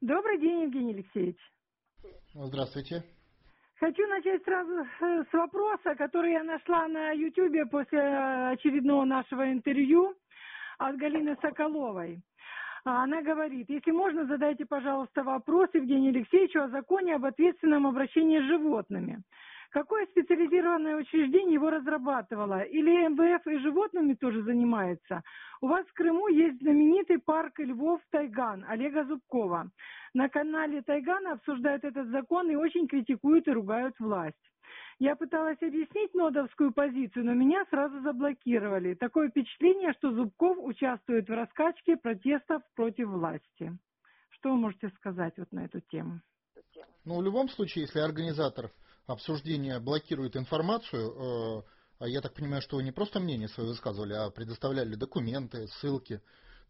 Добрый день, Евгений Алексеевич. Здравствуйте. Хочу начать сразу э, с вопроса, который я нашла на Ютьюбе после очередного нашего интервью от Галины Соколовой. А она говорит, если можно, задайте, пожалуйста, вопрос Евгению Алексеевичу о законе об ответственном обращении с животными. Какое специализированное учреждение его разрабатывало? Или МВФ и животными тоже занимается? У вас в Крыму есть знаменитый парк львов Тайган Олега Зубкова. На канале Тайгана обсуждают этот закон и очень критикуют и ругают власть. Я пыталась объяснить нодовскую позицию, но меня сразу заблокировали. Такое впечатление, что Зубков участвует в раскачке протестов против власти. Что вы можете сказать вот на эту тему? Ну, в любом случае, если организатор обсуждения блокирует информацию, э, а я так понимаю, что вы не просто мнение свое высказывали, а предоставляли документы, ссылки,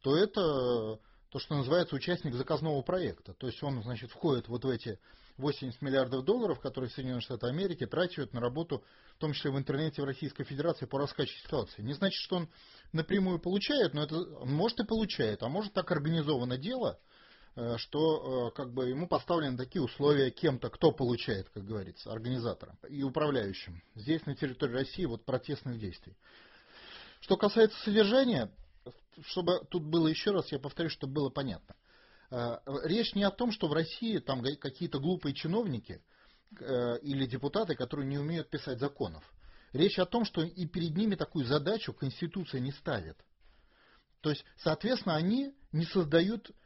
то это то, что называется участник заказного проекта. То есть он, значит, входит вот в эти 80 миллиардов долларов, которые Соединенные Штаты Америки тратят на работу, в том числе в интернете в Российской Федерации, по раскачке ситуации. Не значит, что он напрямую получает, но это может и получает, а может так организовано дело – что э, как бы ему поставлены такие условия кем-то, кто получает, как говорится, организатором и управляющим. Здесь на территории России вот протестных действий. Что касается содержания, чтобы тут было еще раз, я повторю, чтобы было понятно. Э, речь не о том, что в России там какие-то глупые чиновники или депутаты, которые не умеют писать законов. Речь о том, что и перед ними такую задачу Конституция не ставит. То есть, соответственно, они не создают Э,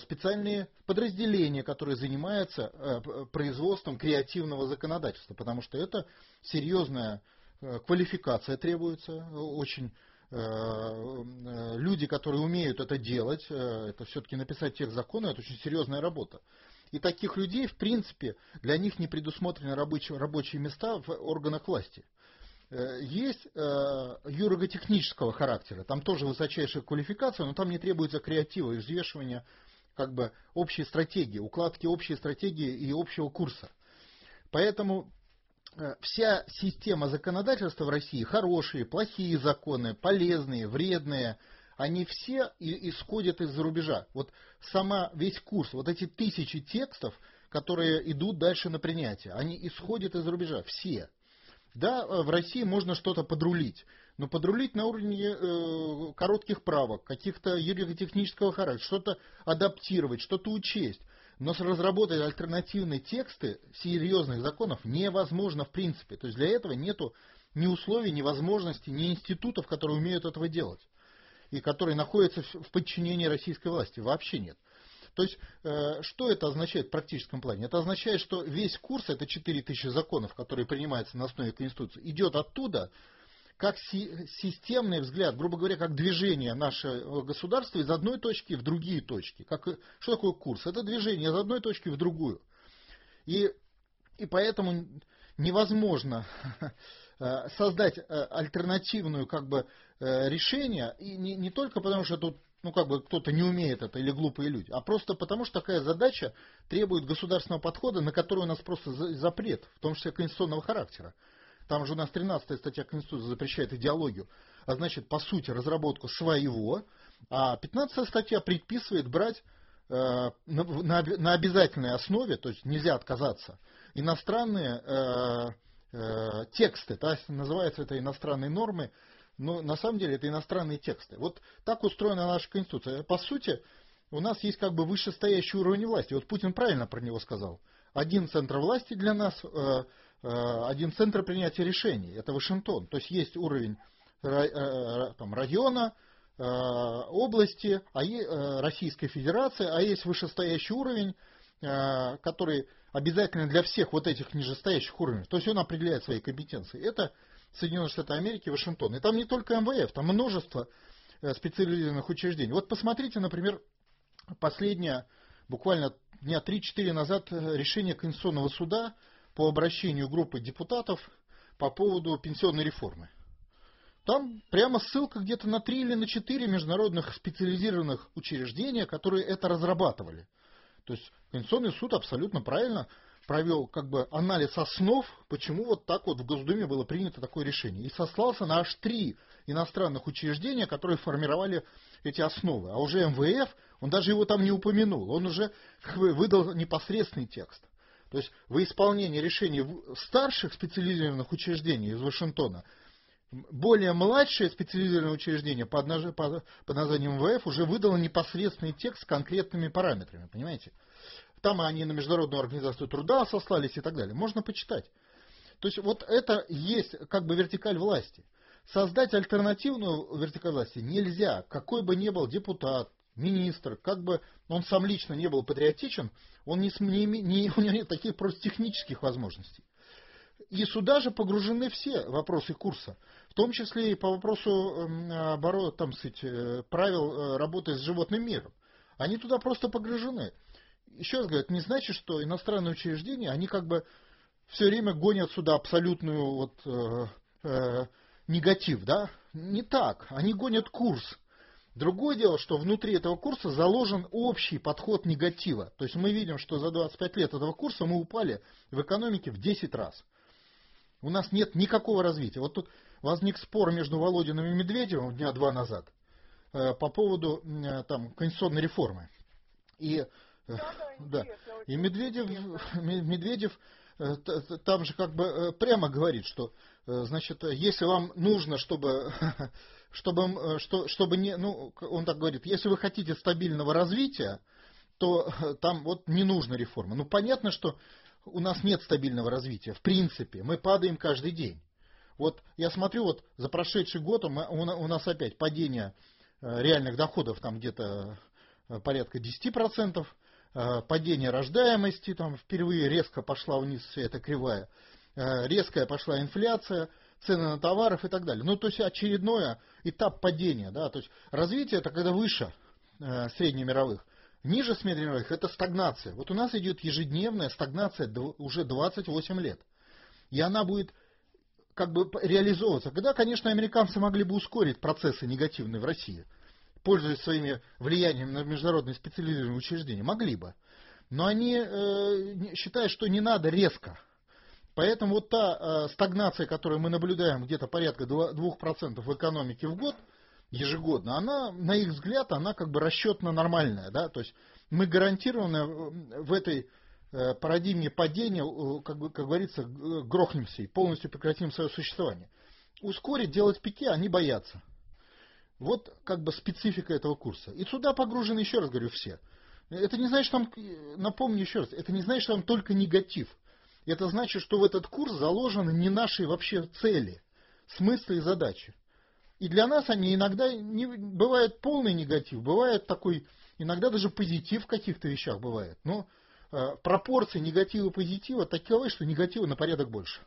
специальные подразделения, которые занимаются э, производством креативного законодательства, потому что это серьезная э, квалификация требуется, очень люди, которые умеют это делать, это все-таки написать тех законы, это очень серьезная работа. И таких людей, в принципе, для них не предусмотрены рабочие, рабочие места в органах власти. Есть юриго-технического характера, там тоже высочайшая квалификация, но там не требуется креатива и взвешивания как бы общей стратегии, укладки общей стратегии и общего курса. Поэтому э, вся система законодательства в России, хорошие, плохие законы, полезные, вредные, они все исходят из-за рубежа. Вот сама весь курс, вот эти тысячи текстов, которые идут дальше на принятие, они исходят из-за рубежа, все. Да, э, в России можно что-то подрулить, но подрулить на уровне э, коротких правок, каких-то юридико-технического характера, что-то адаптировать, что-то учесть. Но разработать альтернативные тексты серьезных законов невозможно в принципе. То есть для этого нету ни условий, ни возможностей, ни институтов, которые умеют этого делать. И которые находятся в подчинении российской власти. Вообще нет. То есть, э, что это означает в практическом плане? Это означает, что весь курс, это 4000 законов, которые принимаются на основе Конституции, идет оттуда, как системный взгляд, грубо говоря, как движение нашего государства из одной точки в другие точки. Как, что такое курс? Это движение из одной точки в другую. И, и поэтому невозможно э, создать э, альтернативную как бы, э, решение, и не, не только потому, что тут ну, как бы кто-то не умеет это или глупые люди, а просто потому, что такая задача требует государственного подхода, на который у нас просто запрет, в том числе конституционного характера. Там же у нас 13 статья Конституции запрещает идеологию, а значит, по сути, разработку своего, а 15 статья предписывает брать э, на, на, на обязательной основе, то есть нельзя отказаться, иностранные э, э, тексты, то есть называется это иностранные нормы, но на самом деле это иностранные тексты. Вот так устроена наша Конституция. По сути, у нас есть как бы вышестоящий уровень власти. Вот Путин правильно про него сказал. Один центр власти для нас, э, Э, один центр принятия решений, это Вашингтон. То есть есть уровень э, там, района, области, а Российской Федерации, а есть вышестоящий уровень, который обязательно для всех вот этих нижестоящих уровней. То есть он определяет свои компетенции. Это Соединенные Штаты Америки, Вашингтон. И там не только МВФ, там множество специализированных учреждений. Вот посмотрите, например, последнее, буквально дня 3-4 назад решение Конституционного суда по обращению группы депутатов по поводу пенсионной реформы. Там прямо ссылка где-то на три или на четыре международных специализированных учреждения, которые это разрабатывали. То есть Конституционный суд абсолютно правильно провел как бы анализ основ, почему вот так вот в Госдуме было принято такое решение. И сослался на аж три иностранных учреждения, которые формировали эти основы. А уже МВФ, он даже его там не упомянул, он уже выдал непосредственный текст. То есть в исполнении решений старших специализированных учреждений из Вашингтона более младшее специализированное учреждение под, под, под названием МВФ уже выдало непосредственный текст с конкретными параметрами, понимаете? Там они на Международную организацию труда сослались и так далее. Можно почитать. То есть вот это есть как бы вертикаль власти. Создать альтернативную вертикаль власти нельзя. Какой бы ни был депутат, министр, как бы он сам лично не был патриотичен, он не, не, не, у него нет таких просто технических возможностей. И сюда же погружены все вопросы курса, в том числе и по вопросу эм, оборот, там, сказать, э, правил э, работы с животным миром. Они туда просто погружены. Еще раз говорю, это не значит, что иностранные учреждения, они как бы все время гонят сюда абсолютную вот, э, э, негатив, да? Не так. Они гонят курс. Другое дело, что внутри этого курса заложен общий подход негатива. То есть мы видим, что за 25 лет этого курса мы упали в экономике в 10 раз. У нас нет никакого развития. Вот тут возник спор между Володиным и Медведевым дня два назад э, по поводу э, там, конституционной реформы. И, да, и Медведев, Медведев э, там же как бы э, прямо говорит, что э, значит, если вам нужно, чтобы чтобы, что, чтобы не, ну, он так говорит, если вы хотите стабильного развития, то там вот не нужна реформа. Ну, понятно, что у нас нет стабильного развития, в принципе, мы падаем каждый день. Вот я смотрю, вот за прошедший год у нас опять падение реальных доходов там где-то порядка 10%, падение рождаемости, там впервые резко пошла вниз вся эта кривая, резкая пошла инфляция – цены на товаров и так далее. Ну, то есть очередной этап падения. Да? То есть развитие это когда выше э, среднемировых. Ниже среднемировых это стагнация. Вот у нас идет ежедневная стагнация уже 28 лет. И она будет как бы реализовываться. Когда, конечно, американцы могли бы ускорить процессы негативные в России, пользуясь своими влиянием на международные специализированные учреждения, могли бы. Но они э, считают, что не надо резко Поэтому вот та э, стагнация, которую мы наблюдаем где-то порядка 2% в экономике в год, ежегодно, она, на их взгляд, она как бы расчетно нормальная. Да? То есть мы гарантированно э, в этой э, парадигме падения, э, как, бы, как говорится, грохнемся и полностью прекратим свое существование. Ускорить, делать пике они боятся. Вот как бы специфика этого курса. И сюда погружены, еще раз говорю, все. Это не значит, что там, напомню еще раз, это не значит, что там только негатив – это значит, что в этот курс заложены не наши вообще цели, смыслы и задачи. И для нас они иногда не, бывает полный негатив, бывает такой, иногда даже позитив в каких-то вещах бывает. Но э, пропорции негатива и позитива таковы, что негатива на порядок больше.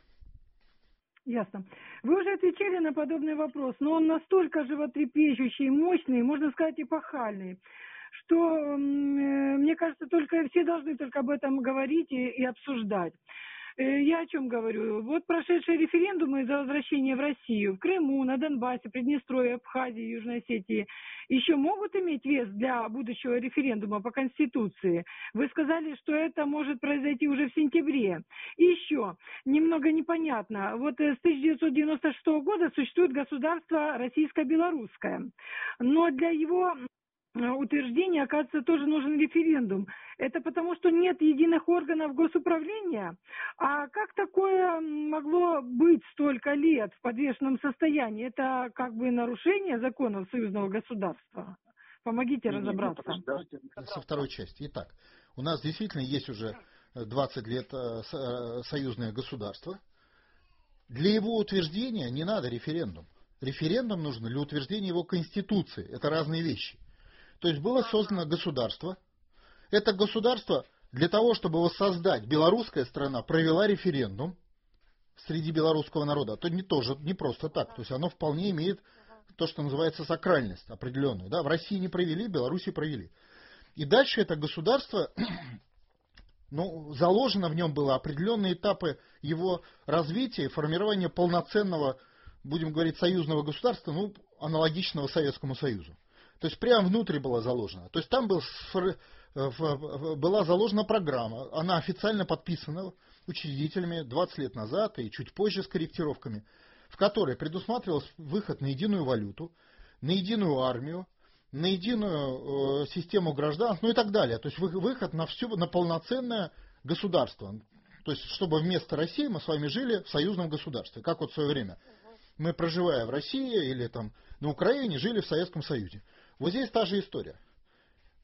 Ясно. Вы уже отвечали на подобный вопрос, но он настолько животрепещущий, мощный, можно сказать, эпохальный, что, э, мне кажется, только все должны только об этом говорить и, и обсуждать. Э, я о чем говорю? Вот прошедшие референдумы за возвращение в Россию в Крыму, на Донбассе, Приднестровье, Абхазии, Южной Осетии еще могут иметь вес для будущего референдума по Конституции. Вы сказали, что это может произойти уже в сентябре. И еще, немного непонятно. Вот э, с 1996 года существует государство российско-белорусское. Но для его утверждения, оказывается, тоже нужен референдум. Это потому, что нет единых органов госуправления? А как такое могло быть столько лет в подвешенном состоянии? Это как бы нарушение законов союзного государства? Помогите не, разобраться. Не, со второй части. Итак, у нас действительно есть уже 20 лет э, э, союзное государство. Для его утверждения не надо референдум. Референдум нужен для утверждения его конституции. Это разные вещи. То есть было создано государство. Это государство для того, чтобы его создать, белорусская страна провела референдум среди белорусского народа. То не тоже не просто так. То есть оно вполне имеет то, что называется сакральность определенную. Да? В России не провели, в Беларуси провели. И дальше это государство, ну, заложено в нем было определенные этапы его развития формирования полноценного, будем говорить, союзного государства, ну, аналогичного Советскому Союзу. То есть прямо внутрь было заложено. То есть там был была заложена программа, она официально подписана учредителями 20 лет назад и чуть позже с корректировками, в которой предусматривался выход на единую валюту, на единую армию, на единую э, систему гражданств, ну и так далее. То есть выход на, всю, на полноценное государство. То есть, чтобы вместо России мы с вами жили в союзном государстве, как вот в свое время. Мы, проживая в России или там на Украине, жили в Советском Союзе. Вот здесь та же история.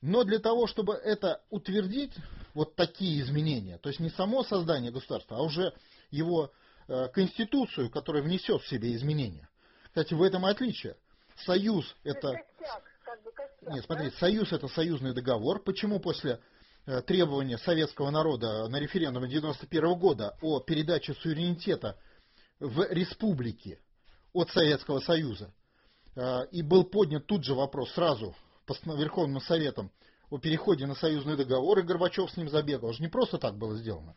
Но для того, чтобы это утвердить, вот такие изменения, то есть не само создание государства, а уже его э, конституцию, которая внесет в себе изменения. Кстати, в этом и отличие. Союз это... Нет, смотрите, союз это союзный договор. Почему после э, требования советского народа на референдуме 91 года о передаче суверенитета в республике от Советского Союза и был поднят тут же вопрос сразу Верховным Советом о переходе на союзный договор, и Горбачев с ним забегал. Это же не просто так было сделано.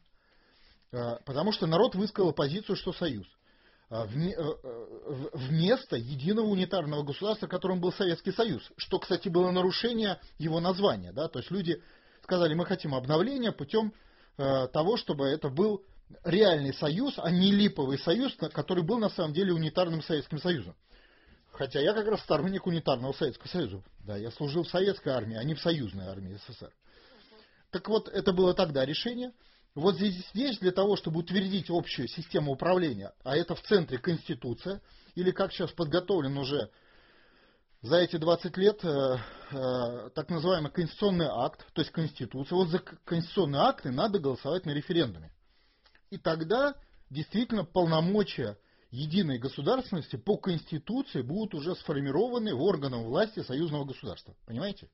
Э, потому что народ высказал позицию, что союз. Э, э, вместо единого унитарного государства, которым был Советский Союз. Что, кстати, было нарушение его названия. Да? То есть люди сказали, мы хотим обновления путем того, чтобы это был реальный союз, а не липовый союз, который был на самом деле унитарным Советским Союзом. Хотя я как раз сторонник унитарного Советского Союза. Да, я служил в советской армии, а не в союзной армии СССР. Так вот, это было тогда решение. Вот здесь, здесь для того, чтобы утвердить общую систему управления, а это в центре Конституция, или как сейчас подготовлен уже за эти 20 лет э, э, так называемый конституционный акт, то есть Конституция. Вот за конституционные акты надо голосовать на референдуме. И тогда действительно полномочия единой государственности по Конституции будут уже сформированы в органах власти союзного государства. Понимаете?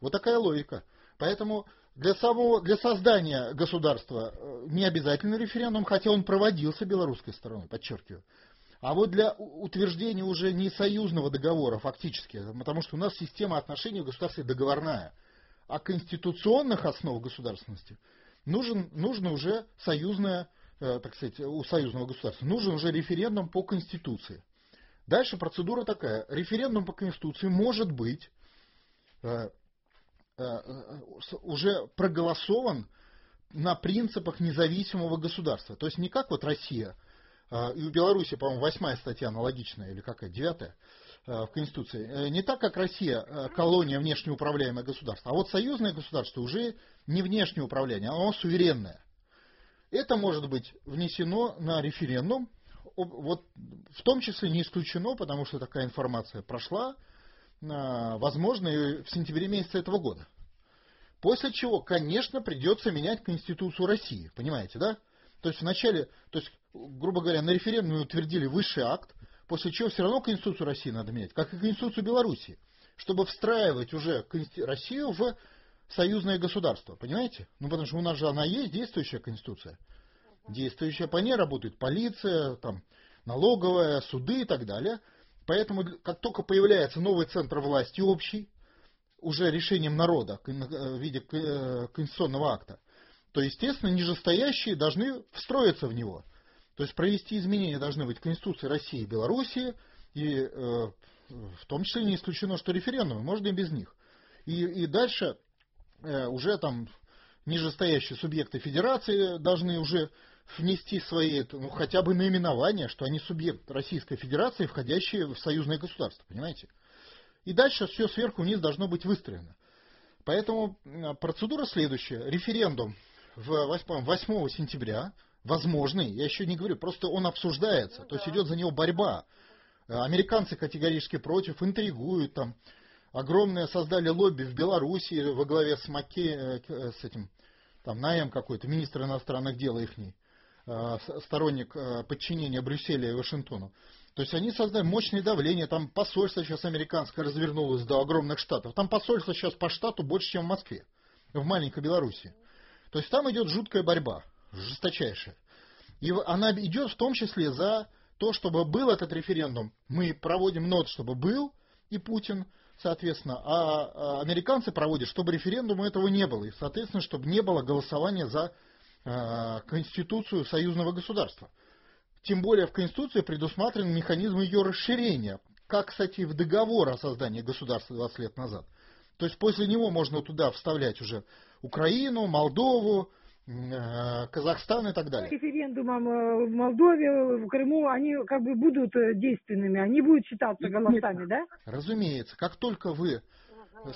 Вот такая логика. Поэтому для, самого, для создания государства э, не обязательно референдум, хотя он проводился белорусской стороной, подчеркиваю. А вот для утверждения уже не союзного договора фактически, потому что у нас система отношений в государстве договорная, а конституционных основ государственности нужен, нужно уже союзное так сказать, у союзного государства, нужен уже референдум по Конституции. Дальше процедура такая. Референдум по Конституции может быть э, э, уже проголосован на принципах независимого государства. То есть не как вот Россия, и в Беларуси, по-моему, восьмая статья аналогичная, или какая, девятая в Конституции. Не так, как Россия, колония внешнеуправляемое государство, а вот союзное государство уже не внешнее управление, оно суверенное. Это может быть внесено на референдум, вот в том числе не исключено, потому что такая информация прошла, а, возможно, и в сентябре месяце этого года. После чего, конечно, придется менять Конституцию России, понимаете, да? То есть вначале, то есть, грубо говоря, на референдуме утвердили высший акт, после чего все равно Конституцию России надо менять, как и Конституцию Беларуси, чтобы встраивать уже Россию в союзное государство, понимаете? Ну, потому что у нас же она есть, действующая конституция. Действующая, по ней работает полиция, там, налоговая, суды и так далее. Поэтому, как только появляется новый центр власти общий, уже решением народа э, в виде э, конституционного акта, то, естественно, нижестоящие должны встроиться в него. То есть провести изменения должны быть в Конституции России и Белоруссии, и э, в том числе не исключено, что референдумы, можно и без них. И, и дальше уже там нижестоящие субъекты федерации должны уже внести свои, ну, хотя бы наименование, что они субъект Российской Федерации, входящие в союзное государство, понимаете? И дальше все сверху вниз должно быть выстроено. Поэтому процедура следующая. Референдум в 8, 8 сентября, возможный, я еще не говорю, просто он обсуждается, ну, то есть идет за него борьба. Американцы категорически против, интригуют там, огромное создали лобби в Беларуси во главе с Маке, э, э, с этим, там, Наем какой-то, министр иностранных дел ихний, э, сторонник подчинения Брюсселя и Вашингтону. То есть они создали мощное давление, там посольство сейчас американское развернулось до огромных штатов. Там посольство сейчас по штату больше, чем в Москве, в маленькой Беларуси. То есть там идет жуткая борьба, жесточайшая. И она идет в том числе за то, чтобы был этот референдум. Мы проводим нот, чтобы был, и Путин, соответственно, а, а американцы проводят, чтобы референдума этого не было, и, соответственно, чтобы не было голосования за а, Конституцию союзного государства. Тем более в Конституции предусмотрен механизм ее расширения, как, кстати, в договор о создании государства 20 лет назад. То есть после него можно туда вставлять уже Украину, Молдову, Казахстан и так далее. Референдумом э, в Молдове, в Крыму, они как бы будут э, действенными, они будут считаться голосами, да? Разумеется. Как только вы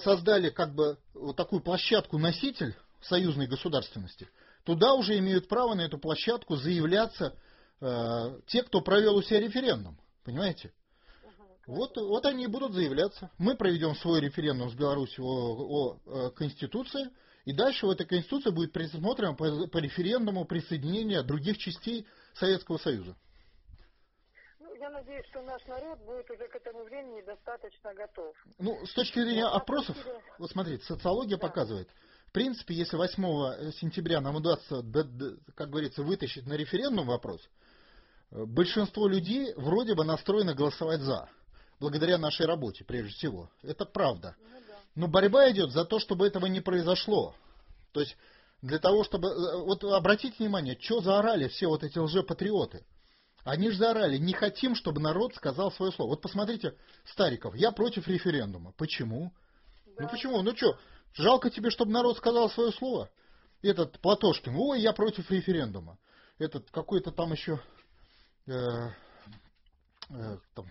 создали как бы вот такую площадку-носитель союзной государственности, туда уже имеют право на эту площадку заявляться э, те, кто провел у себя референдум. Понимаете? Вот, вот они и будут заявляться. Мы проведем свой референдум с Беларусью о, о, о Конституции, и дальше в этой Конституции будет предусмотрено по, по референдуму присоединения других частей Советского Союза. Ну, я надеюсь, что наш народ будет уже к этому времени достаточно готов. Ну, с точки зрения Но опросов, вот смотрите, социология да. показывает, в принципе, если 8 сентября нам удастся, как говорится, вытащить на референдум вопрос, э, большинство людей вроде бы настроено голосовать за благодаря нашей работе, прежде всего. Это правда. Ну Но борьба идет за то, чтобы этого не произошло. То есть для того, чтобы... Э, вот обратите внимание, что заорали все вот эти лжепатриоты. Они же заорали, не хотим, чтобы народ сказал свое слово. Вот посмотрите, Стариков, я против референдума. Почему? Ну да. Ну почему? Ну что, жалко тебе, чтобы народ сказал свое слово? Этот Платошкин, ой, я против референдума. Этот какой-то там еще э, э, там,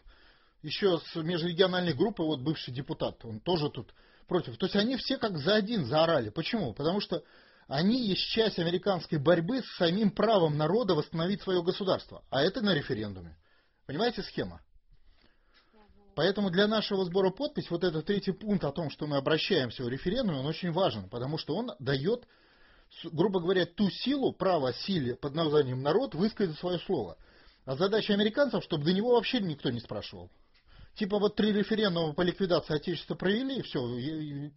еще с межрегиональной группы, вот бывший депутат, он тоже тут против. То есть они все как за один заорали. Почему? Потому что они есть часть американской борьбы с самим правом народа восстановить свое государство. А это на референдуме. Понимаете схема? Поэтому для нашего сбора подпись вот этот третий пункт о том, что мы обращаемся в референдум, он очень важен, потому что он дает, грубо говоря, ту силу, право силе под названием народ высказать свое слово. А задача американцев, чтобы до него вообще никто не спрашивал. Типа вот три референдума по ликвидации Отечества провели, и все,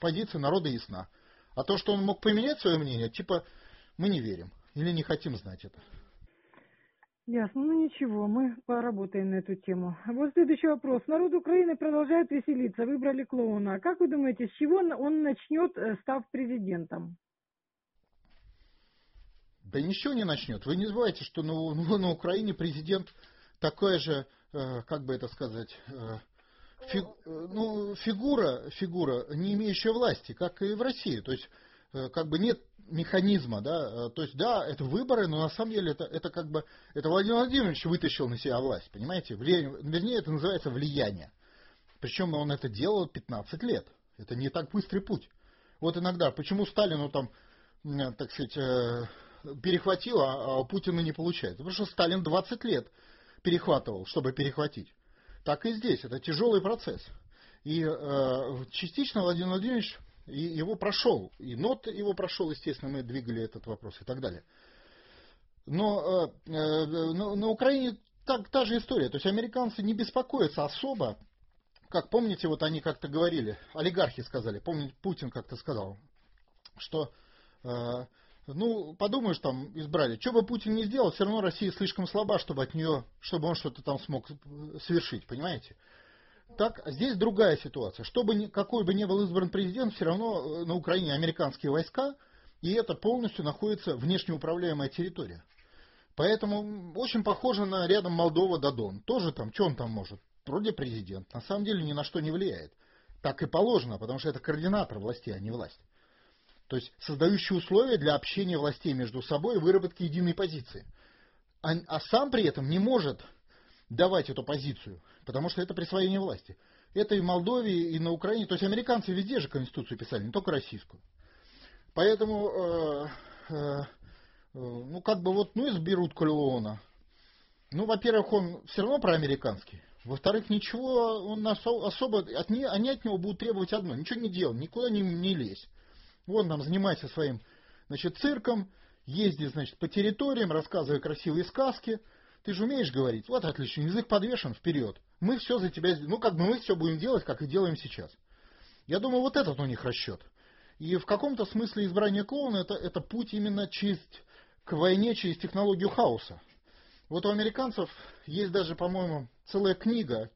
позиция народа ясна. А то, что он мог поменять свое мнение, типа мы не верим или не хотим знать это. Ясно, ну ничего, мы поработаем на эту тему. Вот следующий вопрос. Народ Украины продолжает веселиться, выбрали клоуна. Как вы думаете, с чего он начнет, э, став президентом? Да ничего не начнет. Вы не забывайте, что на, на Украине президент такой же, э, как бы это сказать, э, фиг, ну, фигура, фигура, не имеющая власти, как и в России. То есть, э, как бы нет механизма, да, э, то есть, да, это выборы, но на самом деле это, это как бы, это Владимир Владимирович вытащил на себя власть, понимаете, влияние, вернее, это называется влияние. Причем он это делал 15 лет. Это не так быстрый путь. Вот иногда, почему Сталину там, так сказать, э, перехватил, а, а у Путина не получается? Потому что Сталин 20 лет перехватывал, чтобы перехватить так и здесь. Это тяжелый процесс. И э, частично Владимир Владимирович его прошел. И НОТ его прошел, естественно, мы двигали этот вопрос и так далее. Но э, э, на, на Украине так, та же история. То есть американцы не беспокоятся особо. Как помните, вот они как-то говорили, олигархи сказали, помните, Путин как-то сказал, что э, ну, подумаешь, там избрали. Что бы Путин не сделал, все равно Россия слишком слаба, чтобы от нее, чтобы он что-то там смог совершить, понимаете? Так, здесь другая ситуация. Чтобы какой бы ни был избран президент, все равно э, на Украине американские войска, и это полностью находится внешнеуправляемая территория. Поэтому очень похоже на рядом Молдова Дадон. Тоже там, что он там может? Вроде президент. На самом деле ни на что не влияет. Так и положено, потому что это координатор власти, а не власть. То есть создающие условия для общения властей между собой и выработки единой позиции. А, а сам при этом не может давать эту позицию, потому что это присвоение власти. Это и в Молдове, и на Украине. То есть американцы везде же Конституцию писали, не только российскую. Поэтому, э, э, э ну как бы вот, ну изберут Калеона. Ну, во-первых, он все равно проамериканский. Во-вторых, ничего, он особо, от не, они от него будут требовать одно, ничего не делать, никуда не, не лезь. Вон там занимайся своим значит, цирком, езди значит, по территориям, рассказывай красивые сказки. Ты же умеешь говорить? Вот отлично, язык подвешен вперед. Мы все за тебя, ну как бы мы все будем делать, как и делаем сейчас. Я думаю, вот этот у них расчет. И в каком-то смысле избрание клоуна это, это путь именно через, к войне через технологию хаоса. Вот у американцев есть даже, по-моему, целая книга.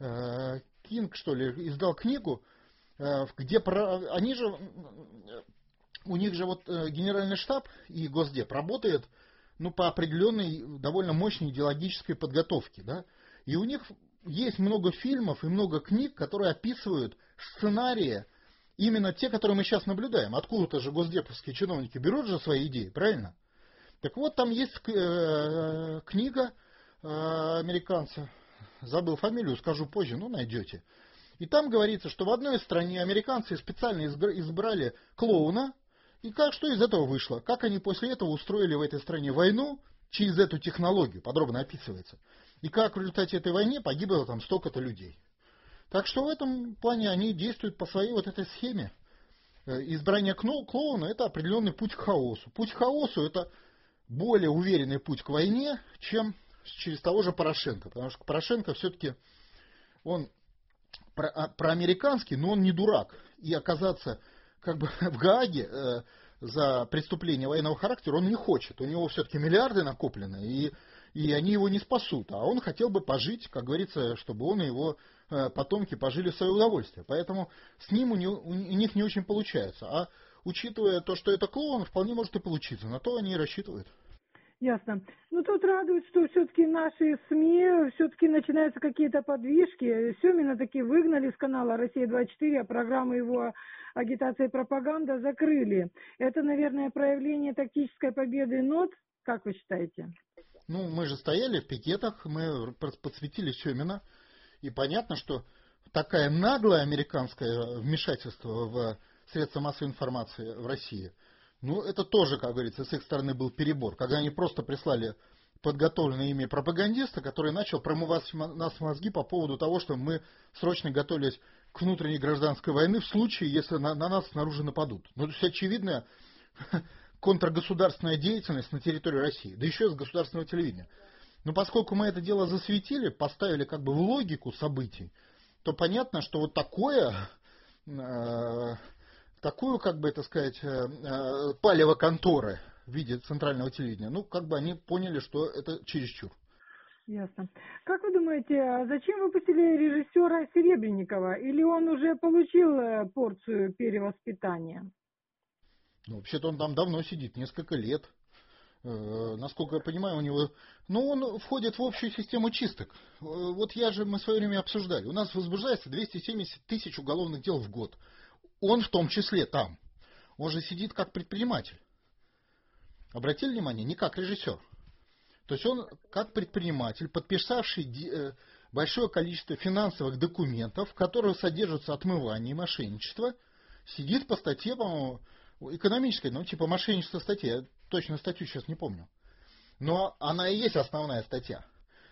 Э, Кинг, что ли, издал книгу где про, они же, у них же вот э, генеральный штаб и Госдеп работает ну, по определенной довольно мощной идеологической подготовке, да, и у них есть много фильмов и много книг, которые описывают сценарии именно те, которые мы сейчас наблюдаем. Откуда-то же госдеповские чиновники берут же свои идеи, правильно? Так вот, там есть э, книга э, американца, забыл фамилию, скажу позже, ну найдете. И там говорится, что в одной стране американцы специально избрали клоуна, и как что из этого вышло? Как они после этого устроили в этой стране войну через эту технологию, подробно описывается. И как в результате этой войны погибло там столько-то людей. Так что в этом плане они действуют по своей вот этой схеме. Э, избрание клоуна – это определенный путь к хаосу. Путь к хаосу – это более уверенный путь к войне, чем через того же Порошенко. Потому что Порошенко все-таки, он про, а, проамериканский, но он не дурак. И оказаться как бы в Гааге э, за преступление военного характера он не хочет. У него все-таки миллиарды накоплены, и, и они его не спасут. А он хотел бы пожить, как говорится, чтобы он и его Э, потомки пожили в свое удовольствие. Поэтому с ним у, него, у них не очень получается. А учитывая то, что это клоун, вполне может и получиться. На то они и рассчитывают. Ясно. Ну, тут радует, что все-таки наши СМИ, все-таки начинаются какие-то подвижки. Семина таки выгнали с канала «Россия-24», а программы его агитация и пропаганда закрыли. Это, наверное, проявление тактической победы НОТ, как вы считаете? Ну, мы же стояли в пикетах, мы подсветили Семина. И понятно, что такая наглое американское вмешательство в средства массовой информации в России, ну, это тоже, как говорится, с их стороны был перебор. Когда они просто прислали подготовленные ими пропагандиста, который начал промывать нас мозги по поводу того, что мы срочно готовились к внутренней гражданской войне в случае, если на, на нас снаружи нападут. Ну, то есть очевидная контргосударственная деятельность на территории России, да еще и с государственного телевидения. Но поскольку мы это дело засветили, поставили как бы в логику событий, то понятно, что вот такое, э, такую, как бы это сказать, э, э, палево конторы в виде центрального телевидения, ну, как бы они поняли, что это чересчур. Ясно. Как вы думаете, а зачем выпустили режиссера Серебренникова? Или он уже получил э, порцию перевоспитания? Ну, вообще-то он там давно сидит, несколько лет. Э, насколько я понимаю, у него... Ну, он входит в общую систему чисток. Вот я же, мы в свое время обсуждали. У нас возбуждается 270 тысяч уголовных дел в год. Он в том числе там. Он же сидит как предприниматель. Обратили внимание? Не как режиссер. То есть он как предприниматель, подписавший э, большое количество финансовых документов, в которых содержатся отмывание и мошенничество, сидит по статье, по-моему, экономической, ну, типа мошенничество статья точно статью сейчас не помню. Но она и есть основная статья.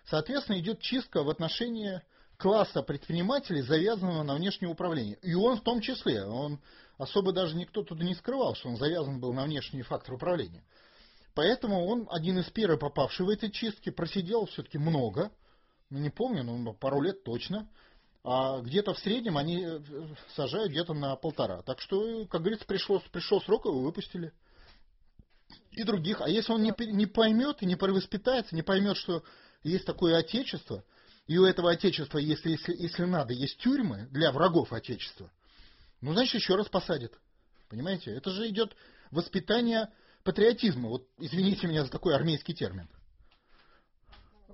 Соответственно, идет чистка в отношении класса предпринимателей, завязанного на внешнее управление. И он в том числе. Он особо даже никто туда не скрывал, что он завязан был на внешний фактор управления. Поэтому он один из первых попавших в эти чистки, просидел все-таки много, ну не помню, но пару лет точно, а где-то в среднем они э, сажают где-то на полтора. Так что, как говорится, пришел, пришел срок, его выпустили и других. А если он не, не поймет и не перевоспитается, не поймет, что есть такое отечество, и у этого отечества, если, если, если надо, есть тюрьмы для врагов отечества, ну, значит, еще раз посадят. Понимаете? Это же идет воспитание патриотизма. Вот извините меня за такой армейский термин.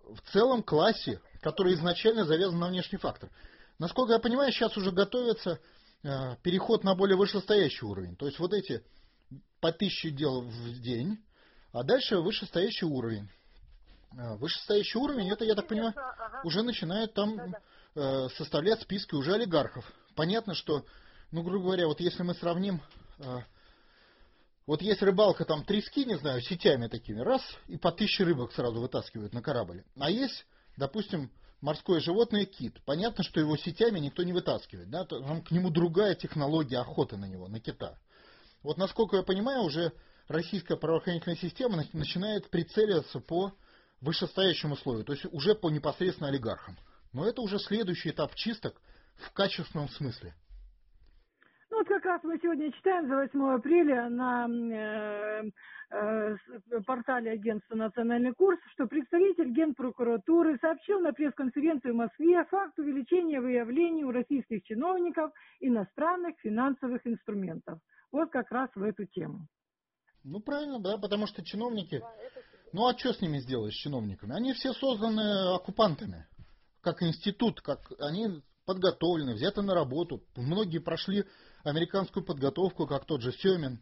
В целом классе, который изначально завязан на внешний фактор. Насколько я понимаю, сейчас уже готовится э, переход на более вышестоящий уровень. То есть вот эти по тысяче дел в день, а дальше вышестоящий уровень. А, вышестоящий уровень, это, я так понимаю, уже начинает там э, составлять списки уже олигархов. Понятно, что, ну, грубо говоря, вот если мы сравним, э, вот есть рыбалка, там трески, не знаю, сетями такими, раз, и по тысяче рыбок сразу вытаскивают на корабль. А есть, допустим, морское животное кит. Понятно, что его сетями никто не вытаскивает, да, там к нему другая технология охоты на него, на кита. Вот насколько я понимаю, уже российская правоохранительная система начинает прицеливаться по вышестоящему слою, то есть уже по непосредственно олигархам. Но это уже следующий этап чисток в качественном смысле. Ну вот как раз мы сегодня читаем за 8 апреля на э, э, портале агентства «Национальный курс», что представитель Генпрокуратуры сообщил на пресс-конференции в Москве факт увеличения выявлений у российских чиновников иностранных финансовых инструментов – вот как раз в эту тему. Ну, правильно, да, потому что чиновники... Ну, а что с ними сделать, с чиновниками? Они все созданы оккупантами. Как институт, как они подготовлены, взяты на работу. Многие прошли американскую подготовку, как тот же Семин.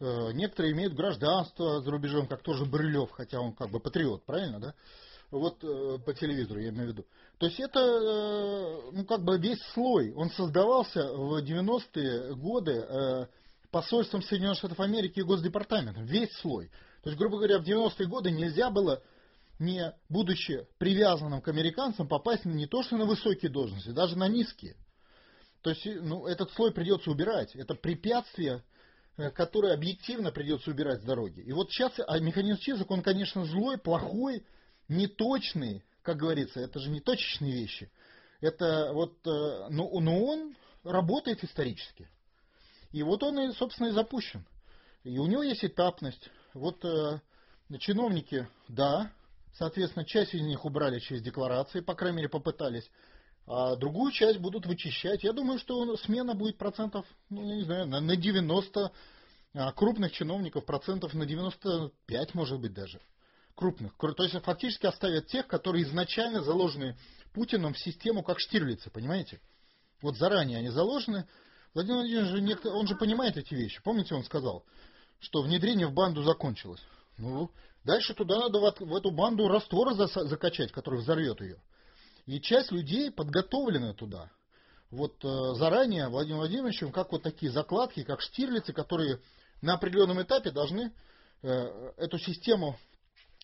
Э, некоторые имеют гражданство за рубежом, как тоже Брылев, хотя он как бы патриот, правильно, да? Вот э, по телевизору я имею в виду. То есть это, э, ну как бы весь слой, он создавался в 90-е годы посольством Соединенных Штатов Америки и Госдепартаментом, весь слой. То есть, грубо говоря, в 90-е годы нельзя было, не будучи привязанным к американцам, попасть не то что на высокие должности, даже на низкие. То есть ну, этот слой придется убирать. Это препятствие Э, которые объективно придется убирать с дороги. И вот сейчас а механизм чисток, он, конечно, злой, плохой, неточный, как говорится, это же не точечные вещи. Это вот, э, но, но он работает исторически. И вот он, собственно, и запущен. И у него есть этапность. Вот э, чиновники, да, соответственно, часть из них убрали через декларации, по крайней мере, попытались а другую часть будут вычищать. Я думаю, что смена будет процентов, ну, не знаю, на, на 90, а крупных чиновников процентов на 95, может быть, даже. Крупных. То есть фактически оставят тех, которые изначально заложены Путиным в систему, как Штирлицы, понимаете? Вот заранее они заложены. Владимир Владимирович, он же понимает эти вещи. Помните, он сказал, что внедрение в банду закончилось. Ну, дальше туда надо в, в эту банду раствора закачать, который взорвет ее. И часть людей подготовлены туда. Вот э, заранее Владимиром Владимировичем, как вот такие закладки, как штирлицы, которые на определенном этапе должны э, эту систему,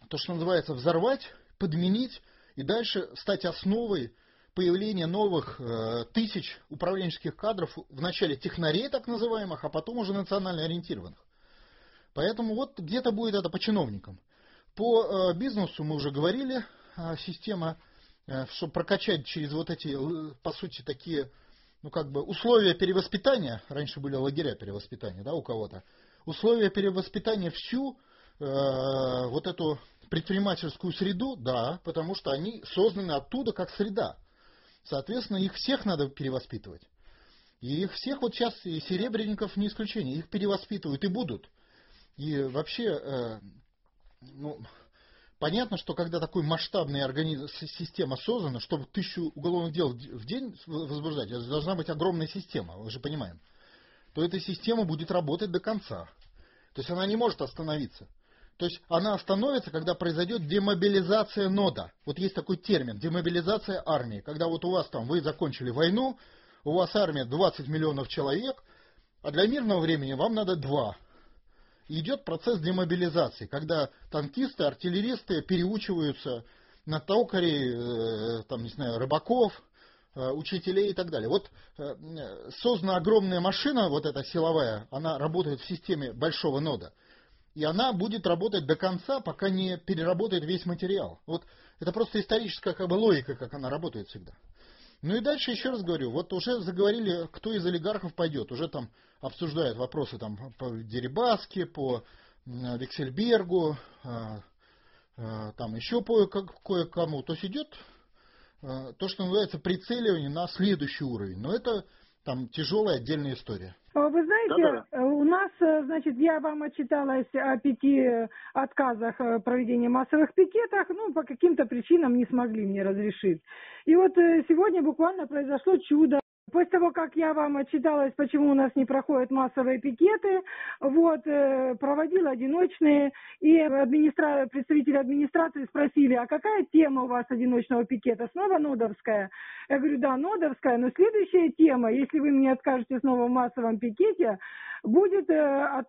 то, что называется, взорвать, подменить и дальше стать основой появления новых э, тысяч управленческих кадров, вначале технарей так называемых, а потом уже национально ориентированных. Поэтому вот где-то будет это по чиновникам. По э, бизнесу мы уже говорили, э, система Э, чтобы прокачать через вот эти, по сути, такие, ну, как бы, условия перевоспитания, раньше были лагеря перевоспитания, да, у кого-то, условия перевоспитания всю э, вот эту предпринимательскую среду, да, потому что они созданы оттуда как среда. Соответственно, их всех надо перевоспитывать. И их всех вот сейчас, и Серебренников не исключение, их перевоспитывают и будут. И вообще, э, ну, Понятно, что когда такой масштабный организм, система создана, чтобы тысячу уголовных дел в день возбуждать, это должна быть огромная система, мы же понимаем, то эта система будет работать до конца. То есть она не может остановиться. То есть она остановится, когда произойдет демобилизация нода. Вот есть такой термин, демобилизация армии. Когда вот у вас там, вы закончили войну, у вас армия 20 миллионов человек, а для мирного времени вам надо 2 идет процесс демобилизации, когда танкисты, артиллеристы переучиваются на токарей, э, там, не знаю, рыбаков, э, учителей и так далее. Вот э, создана огромная машина, вот эта силовая, она работает в системе большого нода. И она будет работать до конца, пока не переработает весь материал. Вот это просто историческая как бы, логика, как она работает всегда. Ну и дальше еще раз говорю, вот уже заговорили, кто из олигархов пойдет, уже там обсуждают вопросы там по Дерибаске, по Виксельбергу, а, а, там еще кое-кому. То есть идет а, то, что называется прицеливание на следующий уровень. Но это там тяжелая отдельная история. Вы знаете, Да-да. Э, у нас, э, значит, я вам отчиталась о пяти отказах э, проведения массовых пикетах, ну, по каким-то причинам не смогли мне разрешить. И вот сегодня буквально произошло чудо. После того, как я вам отчиталась, почему у нас не проходят массовые пикеты, вот, э, проводила одиночные, и администра... представители администрации спросили, а какая тема у вас одиночного пикета? Снова Нодовская? Я говорю, да, Нодовская, но следующая тема, если вы мне откажете снова в массовом пикете, будет э,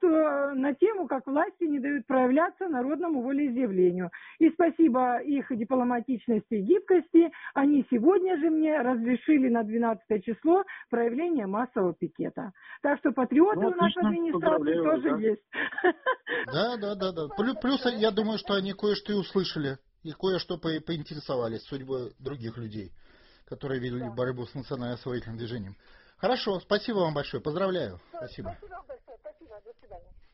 на тему, как власти не дают проявляться народному волеизъявлению. И спасибо их дипломатичности и гибкости, они сегодня же мне разрешили на 12 число проявление массового пикета. Так что патриоты ну, у нас в администрации тоже да? есть. Да, да, да, да. Плюс, плюс я думаю, что они кое-что и услышали и кое-что по поинтересовались судьбой других людей, которые вели да. борьбу с национально-освоительным движением. Хорошо, спасибо вам большое, поздравляю. Спасибо. Спасибо большое, спасибо, до свидания.